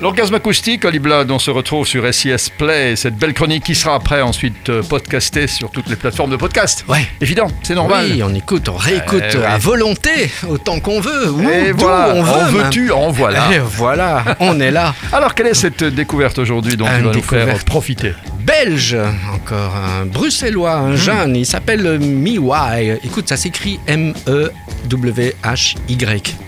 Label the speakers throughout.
Speaker 1: L'orgasme acoustique, Oli Blood, on se retrouve sur SIS Play, cette belle chronique qui sera après ensuite euh, podcastée sur toutes les plateformes de podcast.
Speaker 2: Ouais.
Speaker 1: Évident, c'est normal.
Speaker 2: Oui, on écoute, on réécoute
Speaker 1: Eh oui.
Speaker 2: à volonté, autant qu'on veut, ou
Speaker 1: voilà,
Speaker 2: on veut.
Speaker 1: en veux-tu, en voilà.
Speaker 2: Et voilà, on est là.
Speaker 1: Alors, quelle est cette découverte aujourd'hui dont
Speaker 2: Une
Speaker 1: tu vas nous faire profiter?
Speaker 2: Belge, encore un bruxellois,
Speaker 1: Hmm.
Speaker 2: un jeune, il s'appelle Miwai. Écoute, ça s'écrit M-E-W-H-Y.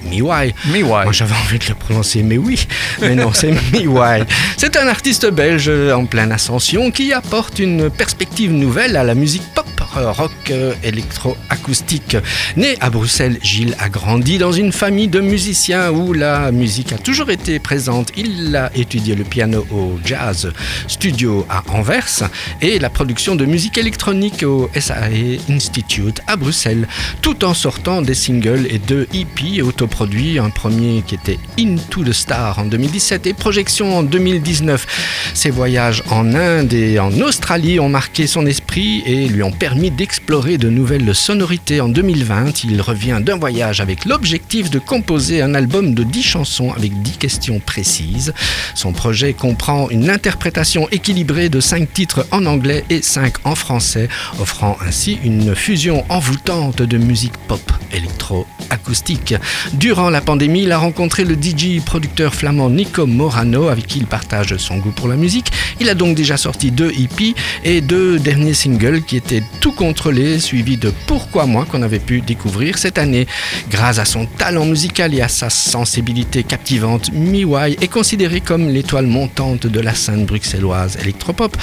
Speaker 2: Miwai.
Speaker 1: Miwai.
Speaker 2: Moi j'avais envie de le prononcer, mais oui, mais non, c'est Miwai. C'est un artiste belge en pleine ascension qui apporte une perspective nouvelle à la musique pop rock euh, électro-acoustique. Né à Bruxelles, Gilles a grandi dans une famille de musiciens où la musique a toujours été présente. Il a étudié le piano au Jazz Studio à Anvers et la production de musique électronique au SAE Institute à Bruxelles, tout en sortant des singles et deux EP autoproduits, un premier qui était Into the Star en 2017 et Projection en 2019. Ses voyages en Inde et en Australie ont marqué son esprit et lui ont permis d'explorer de nouvelles sonorités. En 2020, il revient d'un voyage avec l'objectif de composer un album de 10 chansons avec 10 questions précises. Son projet comprend une interprétation équilibrée de 5 titres en anglais et 5 en français, offrant ainsi une fusion envoûtante de musique pop électro-acoustique. Durant la pandémie, il a rencontré le DJ producteur flamand Nico Morano avec qui il partage son goût pour la musique. Il a donc déjà sorti deux EP et deux derniers singles qui étaient tout contrôlés, suivis de Pourquoi moi qu'on avait pu découvrir cette année. Grâce à son talent musical et à sa sensibilité captivante, Miwai est considéré comme l'étoile montante de la scène bruxelloise électropop.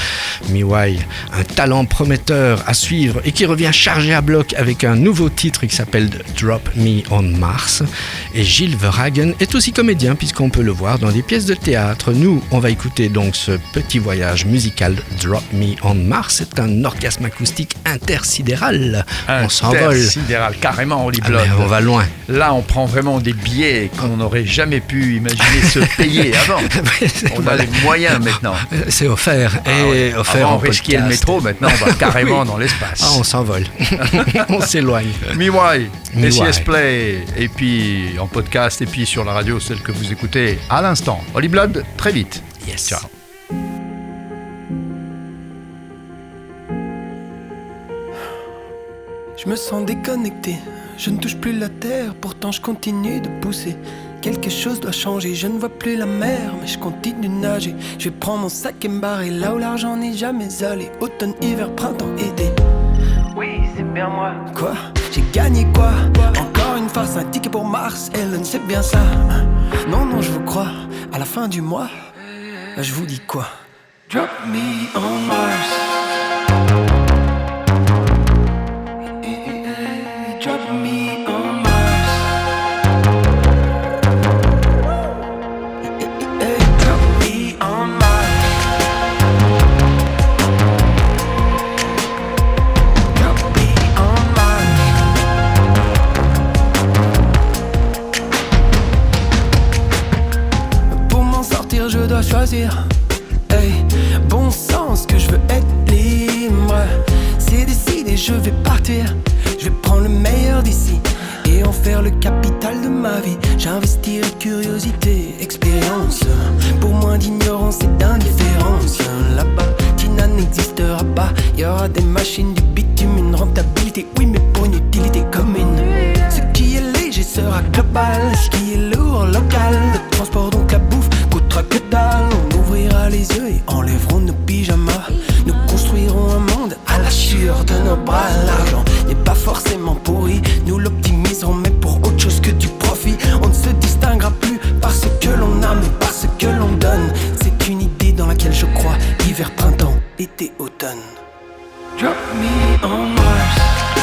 Speaker 2: Miwai, un talent prometteur à suivre et qui revient chargé à bloc avec un nouveau titre qui s'appelle Drop Me on Mars. Et Gilles Verhagen est aussi comédien puisqu'on peut le voir dans des pièces de théâtre. Nous, on va écouter donc ce petit voyage musical Drop Me on Mars. C'est un orgasme acoustique intersidéral. On s'envole.
Speaker 1: Intersidéral, carrément, Oli
Speaker 2: Ah,
Speaker 1: Blood.
Speaker 2: on va loin.
Speaker 1: Là, on prend vraiment des billets qu'on n'aurait jamais pu imaginer se payer avant. On a les moyens maintenant.
Speaker 2: C'est offert.
Speaker 1: Ah
Speaker 2: et
Speaker 1: ouais.
Speaker 2: offert
Speaker 1: Avant, on risquait le métro, maintenant on va carrément dans l'espace.
Speaker 2: Ah, on s'envole. on s'éloigne.
Speaker 1: Miwai. SIS Play, et puis en podcast, et puis sur la radio, celle que vous écoutez à l'instant. Oli Blood, très vite.
Speaker 2: Yes.
Speaker 1: Ciao.
Speaker 3: Je me sens déconnecté, je ne touche plus la terre, pourtant je continue de pousser. Quelque chose doit changer, je ne vois plus la mer, mais je continue de nager. Je vais prendre mon sac et me barrer là où l'argent n'est jamais allé. Automne, hiver, printemps, été. Oui, c'est bien moi. Quoi? J'ai gagné quoi? Encore une farce, un ticket pour Mars, Ellen, c'est bien ça. Non, non, je vous crois. À la fin du mois, je vous dis quoi? Drop me on Mars. Choisir. Bon sens que je veux être libre. C'est décidé, je vais partir. Je vais prendre le meilleur d'ici et en faire le capital de ma vie. J'investirai curiosité, expérience. Pour moins d'ignorance et d'indifférence. Là-bas, Tina n'existera pas. Y aura des machines, du bitume, une rentabilité. Oui, mais pour une utilité commune. Ce qui est léger sera global. Ce qui est lourd, local. Le transport, donc la bouffe, On ouvrira les yeux et enlèverons nos pyjamas. Nous construirons un monde à la sueur de nos bras. L'argent n'est pas forcément pourri. Nous l'optimiserons, mais pour autre chose que du profit. On ne se distinguera plus par ce que l'on a, mais par ce que l'on donne. C'est une idée dans laquelle je crois. Hiver, printemps, été, automne. Drop me on Mars.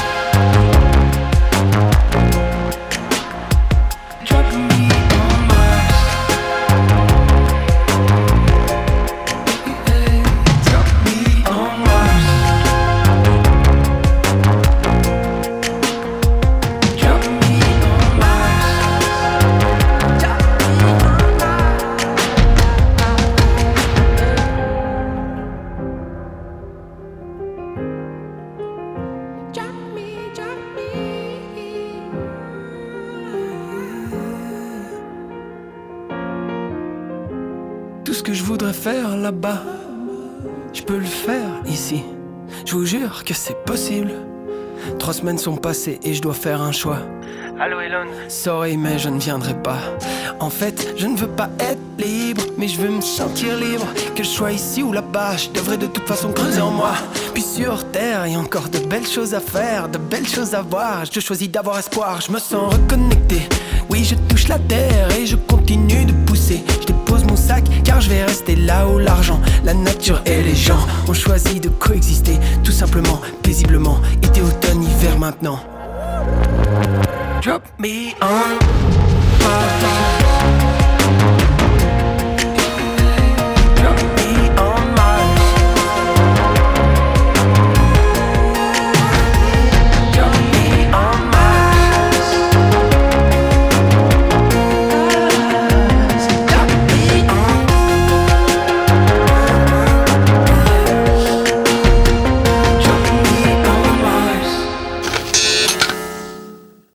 Speaker 3: Tout ce que je voudrais faire là-bas, je peux le faire ici. Je vous jure que c'est possible. Trois semaines sont passées et je dois faire un choix. Allô Elon. Sorry mais je ne viendrai pas. En fait je ne veux pas être libre Mais je veux me sentir libre. Que je sois ici ou là-bas Je devrais de toute façon creuser en moi. Puis sur terre il y a encore de belles choses à faire De belles choses à voir. Je choisis d'avoir espoir Je me sens reconnecté. Oui je touche la terre et je continue de pousser. Je dépose mon sac car je vais rester là où l'argent La nature et les gens ont choisi de coexister Tout simplement, paisiblement Été, automne, hiver maintenant Drop me on.